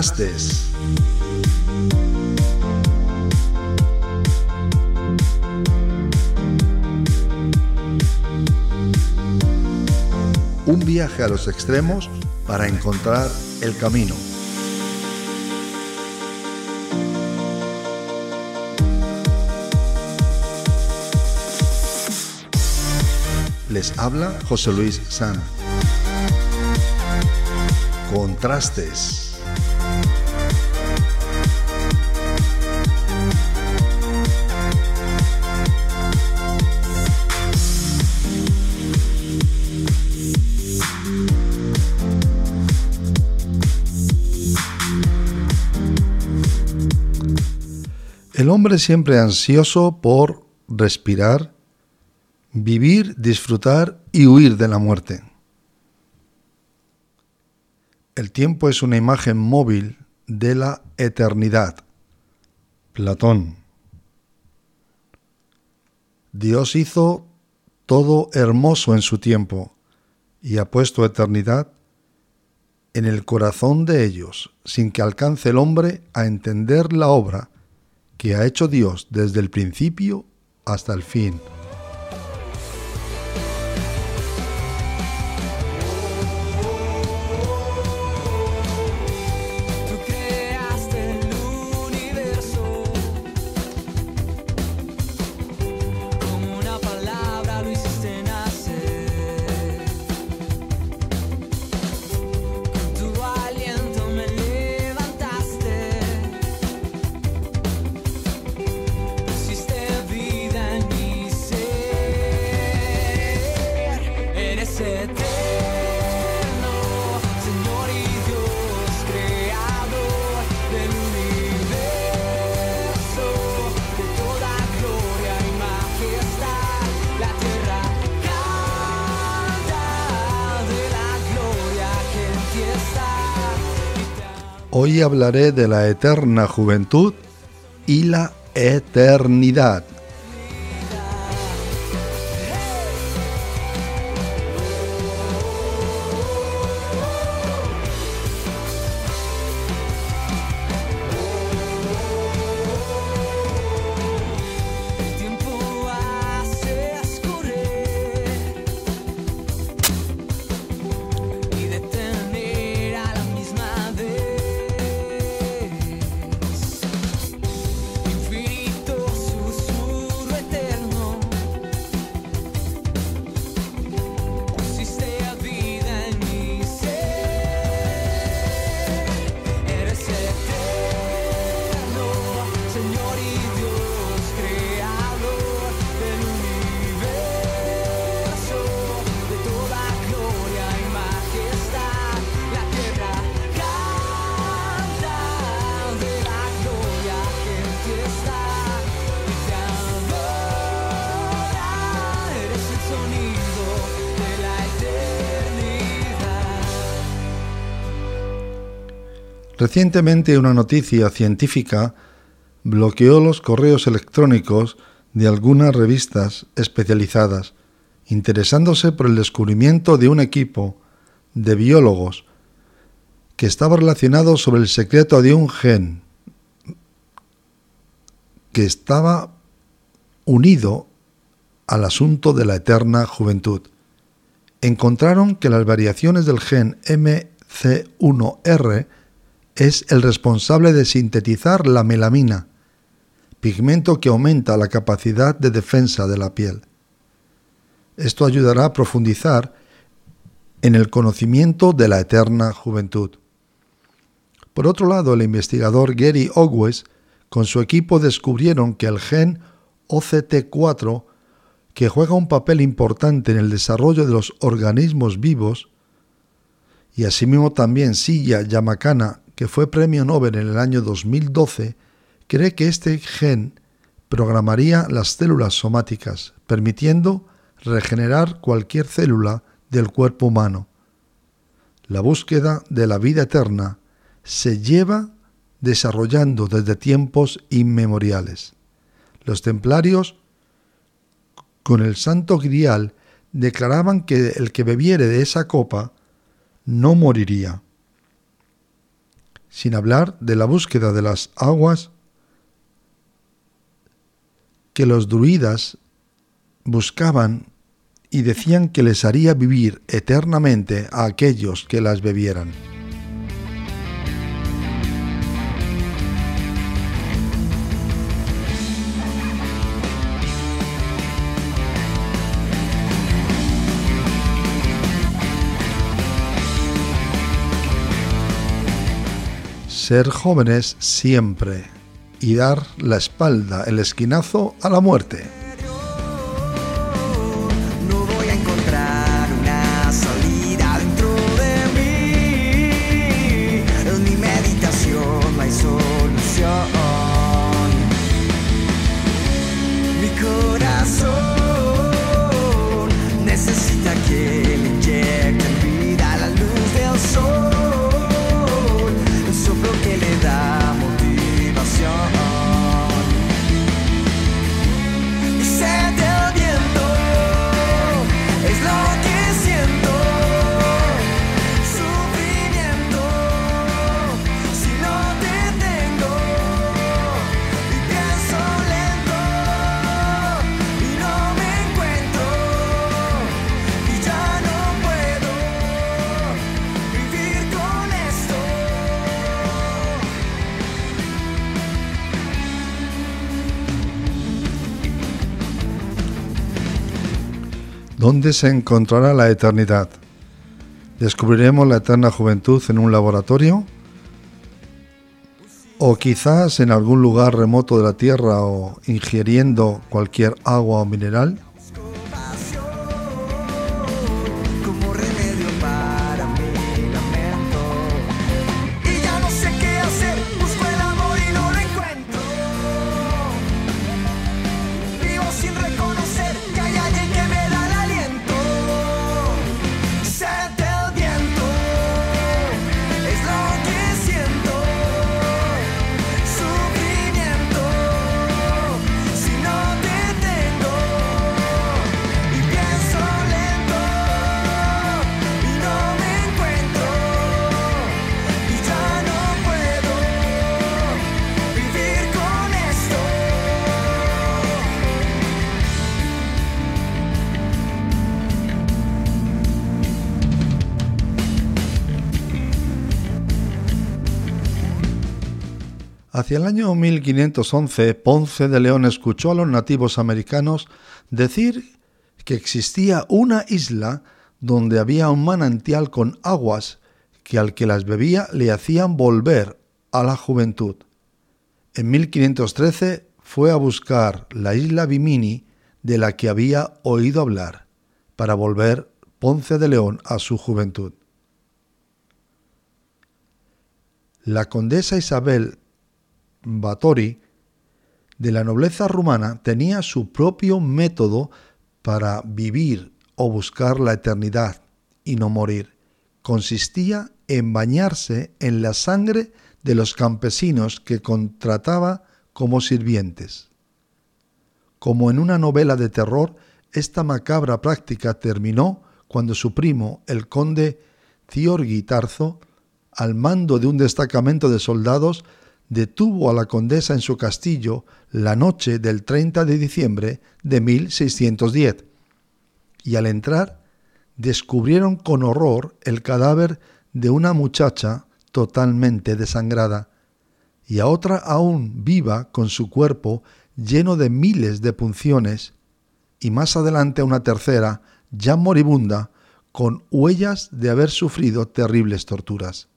Contrastes. Un viaje a los extremos para encontrar el camino. Les habla José Luis San. Contrastes. El hombre siempre ansioso por respirar, vivir, disfrutar y huir de la muerte. El tiempo es una imagen móvil de la eternidad. Platón. Dios hizo todo hermoso en su tiempo y ha puesto eternidad en el corazón de ellos, sin que alcance el hombre a entender la obra que ha hecho Dios desde el principio hasta el fin. Hoy hablaré de la eterna juventud y la eternidad. Recientemente una noticia científica bloqueó los correos electrónicos de algunas revistas especializadas, interesándose por el descubrimiento de un equipo de biólogos que estaba relacionado sobre el secreto de un gen que estaba unido al asunto de la eterna juventud. Encontraron que las variaciones del gen MC1R es el responsable de sintetizar la melamina, pigmento que aumenta la capacidad de defensa de la piel. Esto ayudará a profundizar en el conocimiento de la eterna juventud. Por otro lado, el investigador Gary Ogwes con su equipo descubrieron que el gen OCT4, que juega un papel importante en el desarrollo de los organismos vivos, y asimismo también Silla Yamakana que fue premio Nobel en el año 2012, cree que este gen programaría las células somáticas, permitiendo regenerar cualquier célula del cuerpo humano. La búsqueda de la vida eterna se lleva desarrollando desde tiempos inmemoriales. Los templarios, con el santo grial, declaraban que el que bebiere de esa copa no moriría. Sin hablar de la búsqueda de las aguas que los druidas buscaban y decían que les haría vivir eternamente a aquellos que las bebieran. Ser jóvenes siempre y dar la espalda, el esquinazo a la muerte. ¿Dónde se encontrará la eternidad? ¿Descubriremos la eterna juventud en un laboratorio? ¿O quizás en algún lugar remoto de la Tierra o ingiriendo cualquier agua o mineral? Hacia el año 1511, Ponce de León escuchó a los nativos americanos decir que existía una isla donde había un manantial con aguas que al que las bebía le hacían volver a la juventud. En 1513 fue a buscar la isla Bimini de la que había oído hablar, para volver Ponce de León a su juventud. La condesa Isabel Batori, de la nobleza rumana, tenía su propio método para vivir o buscar la eternidad y no morir. Consistía en bañarse en la sangre de los campesinos que contrataba como sirvientes. Como en una novela de terror, esta macabra práctica terminó cuando su primo, el conde Ciorgui Tarzo, al mando de un destacamento de soldados, detuvo a la condesa en su castillo la noche del 30 de diciembre de 1610, y al entrar descubrieron con horror el cadáver de una muchacha totalmente desangrada, y a otra aún viva con su cuerpo lleno de miles de punciones, y más adelante a una tercera, ya moribunda, con huellas de haber sufrido terribles torturas.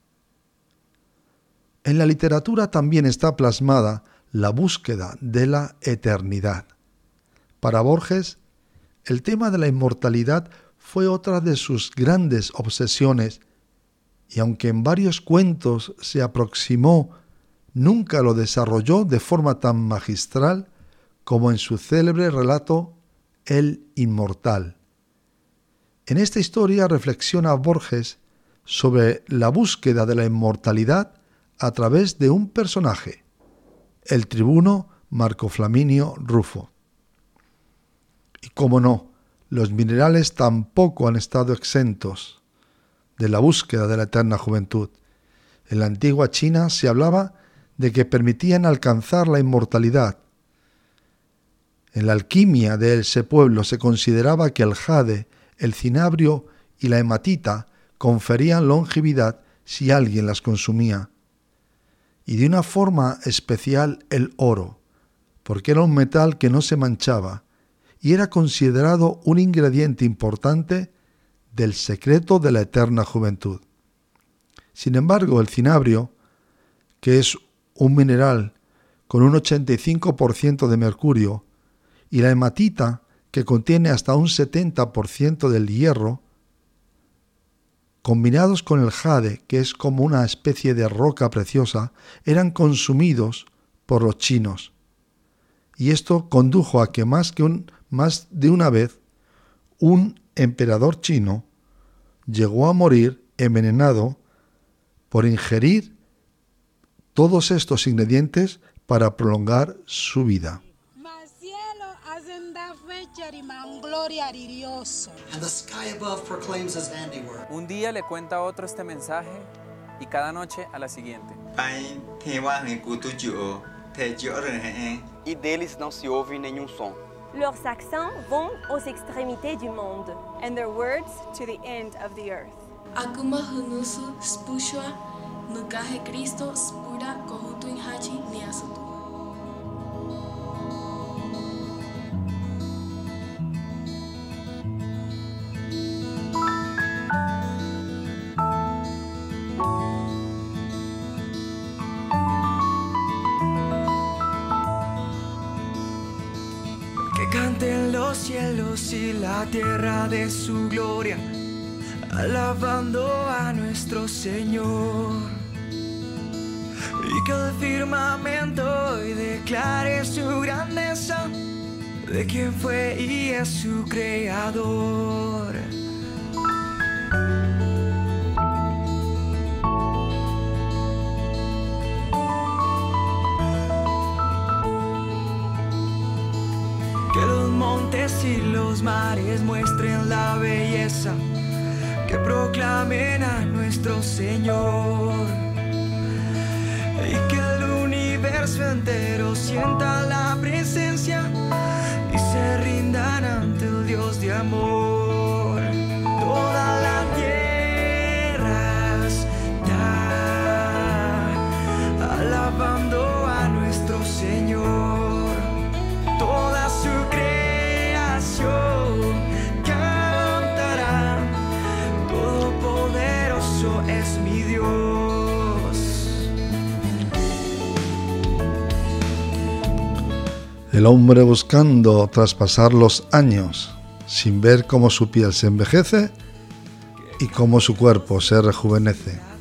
En la literatura también está plasmada la búsqueda de la eternidad. Para Borges, el tema de la inmortalidad fue otra de sus grandes obsesiones, y aunque en varios cuentos se aproximó, nunca lo desarrolló de forma tan magistral como en su célebre relato El Inmortal. En esta historia reflexiona Borges sobre la búsqueda de la inmortalidad a través de un personaje, el tribuno Marco Flaminio Rufo. Y cómo no, los minerales tampoco han estado exentos de la búsqueda de la eterna juventud. En la antigua China se hablaba de que permitían alcanzar la inmortalidad. En la alquimia de ese pueblo se consideraba que el jade, el cinabrio y la hematita conferían longevidad si alguien las consumía. Y de una forma especial el oro, porque era un metal que no se manchaba y era considerado un ingrediente importante del secreto de la eterna juventud. Sin embargo, el cinabrio, que es un mineral con un 85% de mercurio, y la hematita, que contiene hasta un 70% del hierro, combinados con el jade, que es como una especie de roca preciosa, eran consumidos por los chinos. Y esto condujo a que más, que un, más de una vez un emperador chino llegó a morir envenenado por ingerir todos estos ingredientes para prolongar su vida. Un día le cuenta a otro este mensaje y cada noche a la siguiente. E deles não se ouve nenhum som. Leurs accents vont aux extrémités du monde. And their words to the end of the earth. Aguma hunusu spushwa nukahe Kristo spura kohutu inhachi niasutu. Cielos y la tierra de su gloria, alabando a nuestro Señor. Y que el firmamento hoy declare su grandeza, de quien fue y es su creador. Y los mares muestren la belleza, que proclamen a nuestro Señor. Y que el universo entero sienta la presencia y se rindan ante el Dios de amor. El hombre buscando traspasar los años sin ver cómo su piel se envejece y cómo su cuerpo se rejuvenece.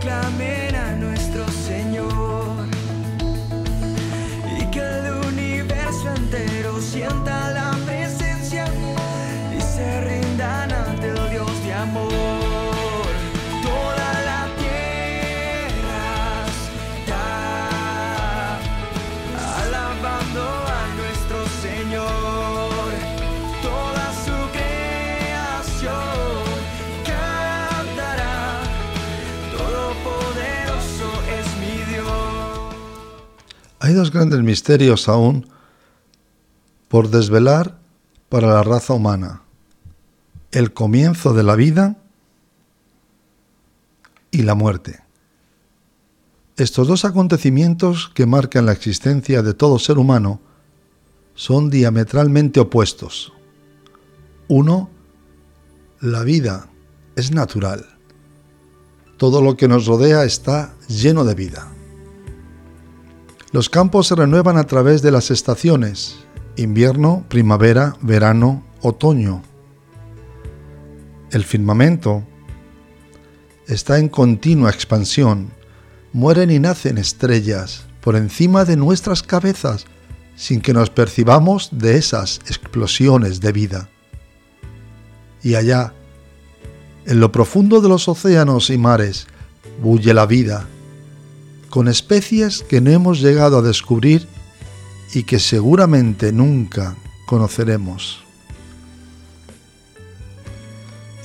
Que dos grandes misterios aún por desvelar para la raza humana. El comienzo de la vida y la muerte. Estos dos acontecimientos que marcan la existencia de todo ser humano son diametralmente opuestos. Uno, la vida es natural. Todo lo que nos rodea está lleno de vida. Los campos se renuevan a través de las estaciones, invierno, primavera, verano, otoño. El firmamento está en continua expansión. Mueren y nacen estrellas por encima de nuestras cabezas sin que nos percibamos de esas explosiones de vida. Y allá, en lo profundo de los océanos y mares, bulle la vida, con especies que no hemos llegado a descubrir y que seguramente nunca conoceremos.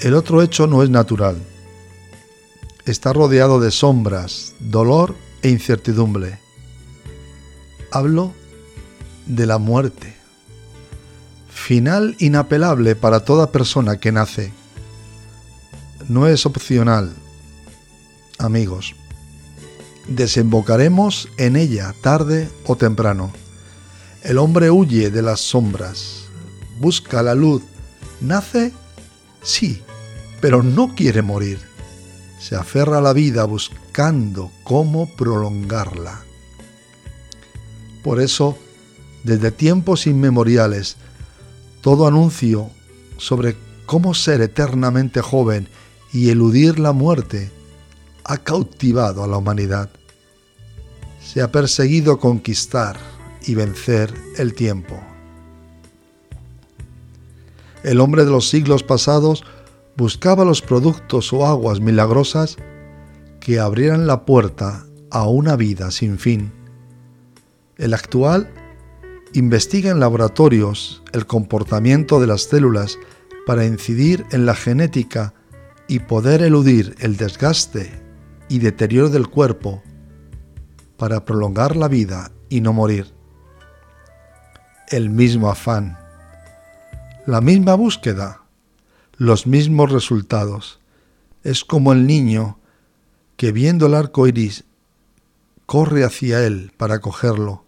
El otro hecho no es natural. Está rodeado de sombras, dolor e incertidumbre. Hablo de la muerte, final inapelable para toda persona que nace. No es opcional, amigos. Desembocaremos en ella tarde o temprano. El hombre huye de las sombras, busca la luz, nace, sí, pero no quiere morir. Se aferra a la vida buscando cómo prolongarla. Por eso, desde tiempos inmemoriales, todo anuncio sobre cómo ser eternamente joven y eludir la muerte ha cautivado a la humanidad. Se ha perseguido conquistar y vencer el tiempo. El hombre de los siglos pasados buscaba los productos o aguas milagrosas que abrieran la puerta a una vida sin fin. El actual investiga en laboratorios el comportamiento de las células para incidir en la genética y poder eludir el desgaste y deterioro del cuerpo para prolongar la vida y no morir. El mismo afán, la misma búsqueda, los mismos resultados. Es como el niño que viendo el arco iris corre hacia él para cogerlo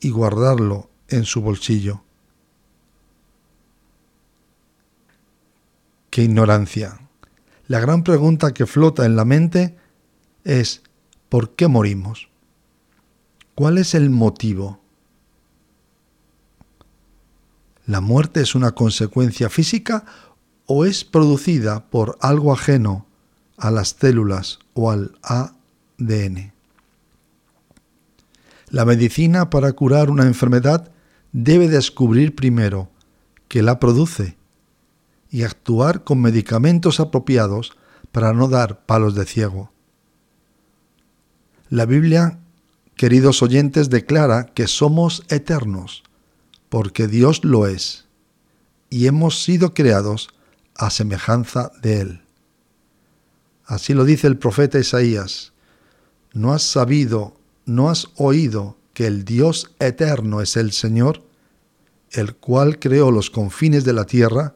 y guardarlo en su bolsillo. ¡Qué ignorancia! La gran pregunta que flota en la mente es ¿por qué morimos? ¿Cuál es el motivo? ¿La muerte es una consecuencia física o es producida por algo ajeno a las células o al ADN? La medicina para curar una enfermedad debe descubrir primero que la produce y actuar con medicamentos apropiados para no dar palos de ciego. La Biblia, queridos oyentes, declara que somos eternos, porque Dios lo es, y hemos sido creados a semejanza de Él. Así lo dice el profeta Isaías, ¿no has sabido ¿no has oído que el Dios eterno es el Señor, el cual creó los confines de la tierra?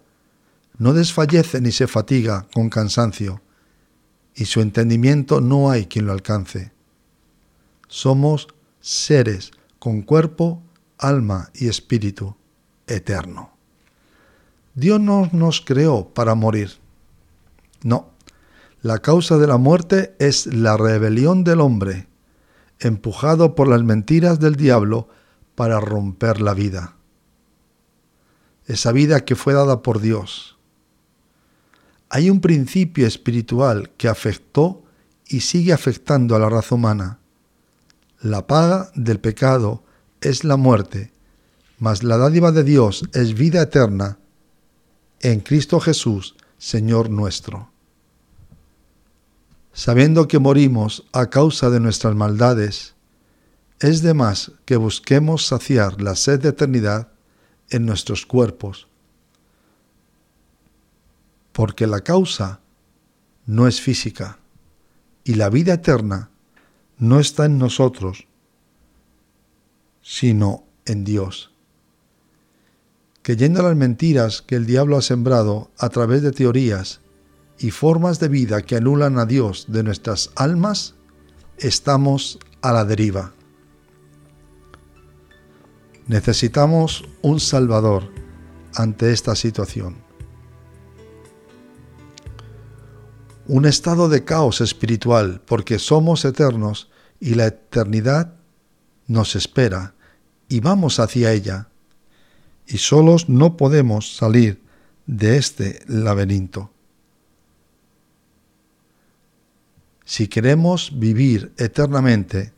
No desfallece ni se fatiga con cansancio, y su entendimiento no hay quien lo alcance. Somos seres con cuerpo, alma y espíritu eterno. Dios no nos creó para morir. No, la causa de la muerte es la rebelión del hombre empujado por las mentiras del diablo para romper la vida. Esa vida que fue dada por Dios. Hay un principio espiritual que afectó y sigue afectando a la raza humana. La paga del pecado es la muerte, mas la dádiva de Dios es vida eterna en Cristo Jesús, Señor nuestro. Sabiendo que morimos a causa de nuestras maldades, es de más que busquemos saciar la sed de eternidad en nuestros cuerpos, porque la causa no es física y la vida eterna no está en nosotros, sino en Dios. Que yendo a las mentiras que el diablo ha sembrado a través de teorías y formas de vida que anulan a Dios de nuestras almas, estamos a la deriva. Necesitamos un Salvador ante esta situación. Un estado de caos espiritual porque somos eternos y la eternidad nos espera y vamos hacia ella, y solos no podemos salir de este laberinto. Si queremos vivir eternamente,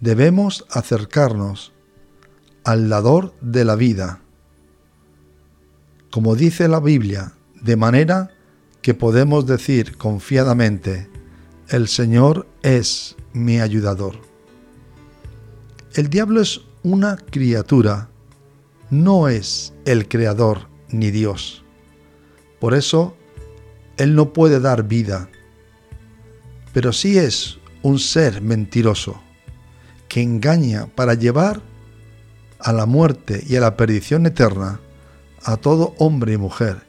debemos acercarnos al dador de la vida, como dice la Biblia, de manera que podemos decir confiadamente, el Señor es mi ayudador. El diablo es una criatura, no es el creador ni Dios. Por eso, Él no puede dar vida, pero sí es un ser mentiroso que engaña para llevar a la muerte y a la perdición eterna a todo hombre y mujer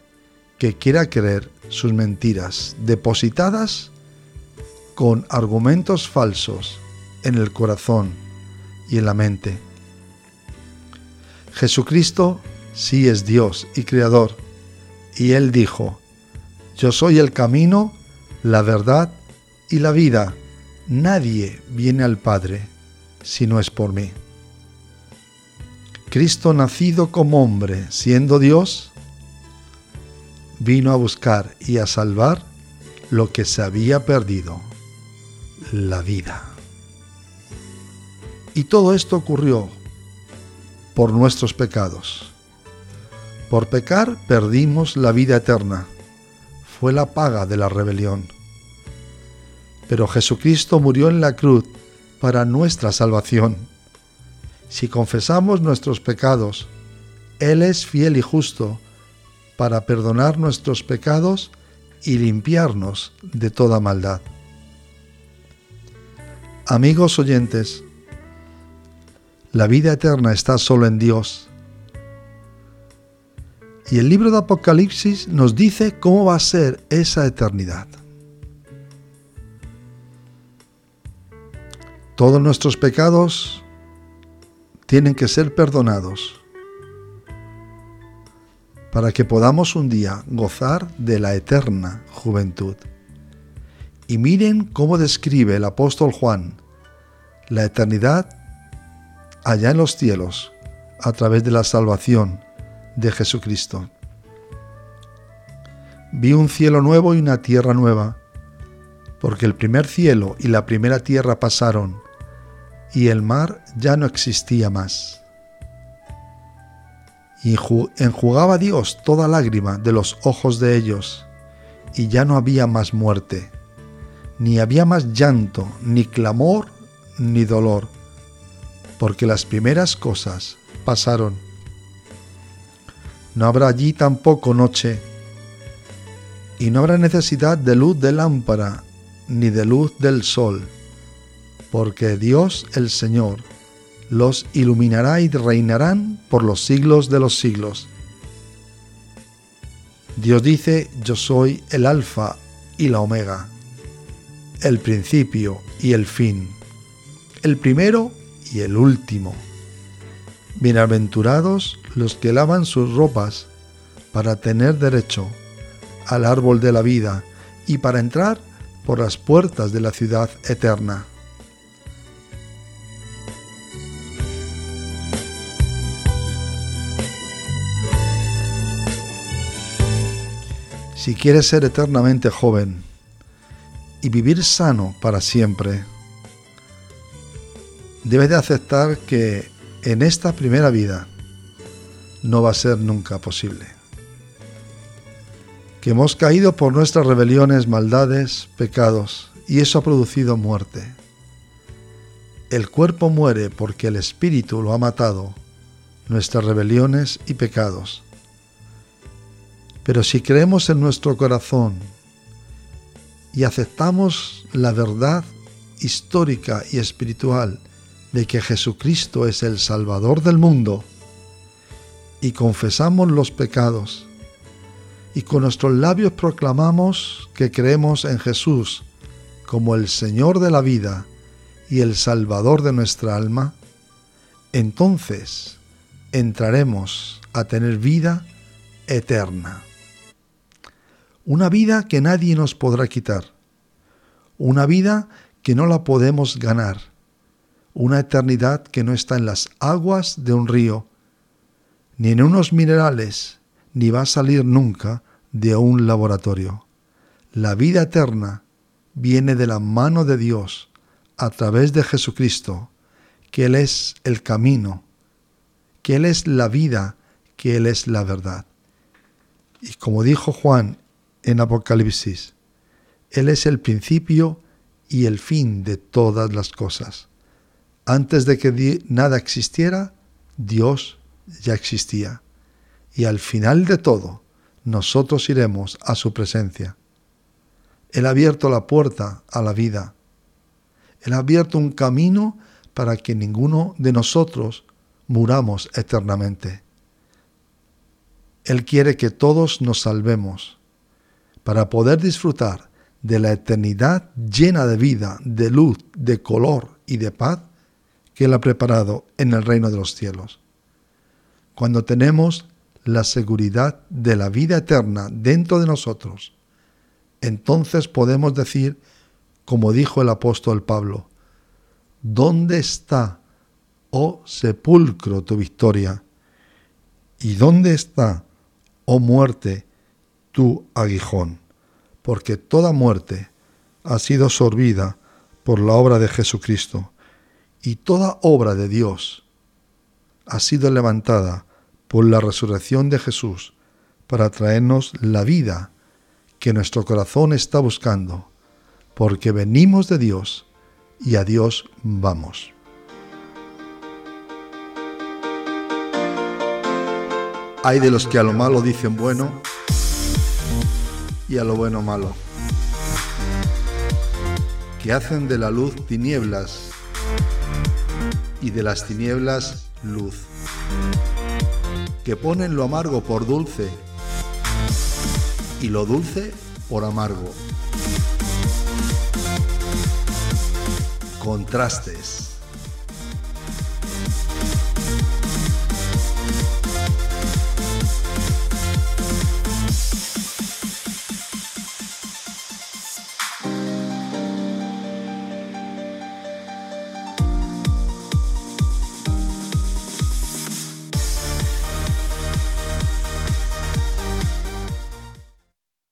que quiera creer sus mentiras depositadas con argumentos falsos en el corazón y en la mente. Jesucristo sí es Dios y Creador, y Él dijo, Yo soy el camino, la verdad y la vida. Nadie viene al Padre si no es por mí. Cristo nacido como hombre, siendo Dios, vino a buscar y a salvar lo que se había perdido, la vida. Y todo esto ocurrió por nuestros pecados. Por pecar perdimos la vida eterna. Fue la paga de la rebelión. Pero Jesucristo murió en la cruz para nuestra salvación. Si confesamos nuestros pecados, Él es fiel y justo para perdonar nuestros pecados y limpiarnos de toda maldad. Amigos oyentes, la vida eterna está solo en Dios. Y el libro de Apocalipsis nos dice cómo va a ser esa eternidad. Todos nuestros pecados tienen que ser perdonados para que podamos un día gozar de la eterna juventud. Y miren cómo describe el apóstol Juan la eternidad allá en los cielos a través de la salvación de Jesucristo. Vi un cielo nuevo y una tierra nueva, porque el primer cielo y la primera tierra pasaron, y el mar ya no existía más. Y enjugaba Dios toda lágrima de los ojos de ellos, y ya no había más muerte, ni había más llanto, ni clamor, ni dolor, porque las primeras cosas pasaron. No habrá allí tampoco noche, y no habrá necesidad de luz de lámpara, ni de luz del sol, porque Dios el Señor los iluminará y reinarán por los siglos de los siglos. Dios dice, yo soy el alfa y la omega, el principio y el fin, el primero y el último. Bienaventurados los que lavan sus ropas para tener derecho al árbol de la vida y para entrar por las puertas de la ciudad eterna. Si quieres ser eternamente joven y vivir sano para siempre, debes de aceptar que en esta primera vida no va a ser nunca posible. Que hemos caído por nuestras rebeliones, maldades, pecados, y eso ha producido muerte. El cuerpo muere porque el espíritu lo ha matado, nuestras rebeliones y pecados. Pero si creemos en nuestro corazón y aceptamos la verdad histórica y espiritual de que Jesucristo es el Salvador del mundo, y confesamos los pecados, y con nuestros labios proclamamos que creemos en Jesús como el Señor de la vida y el Salvador de nuestra alma, entonces entraremos a tener vida eterna una vida que nadie nos podrá quitar, una vida que no la podemos ganar, una eternidad que no está en las aguas de un río, ni en unos minerales, ni va a salir nunca de un laboratorio. La vida eterna viene de la mano de Dios a través de Jesucristo, que Él es el camino, que Él es la vida, que Él es la verdad. Y como dijo Juan en Apocalipsis, Él es el principio y el fin de todas las cosas. Antes de que nada existiera, Dios ya existía. Y al final de todo, nosotros iremos a su presencia. Él ha abierto la puerta a la vida. Él ha abierto un camino para que ninguno de nosotros muramos eternamente. Él quiere que todos nos salvemos para poder disfrutar de la eternidad llena de vida, de luz, de color y de paz que Él ha preparado en el reino de los cielos. Cuando tenemos la seguridad de la vida eterna dentro de nosotros, entonces podemos decir, como dijo el apóstol Pablo, ¿dónde está, oh sepulcro, tu victoria? ¿Y dónde está, oh muerte, tu aguijón? Porque toda muerte ha sido sorbida por la obra de Jesucristo y toda obra de Dios ha sido levantada por la resurrección de Jesús para traernos la vida que nuestro corazón está buscando, porque venimos de Dios y a Dios vamos. Hay de los que a lo malo dicen bueno y a lo bueno malo, que hacen de la luz tinieblas y de las tinieblas luz, que ponen lo amargo por dulce y lo dulce por amargo. Contrastes.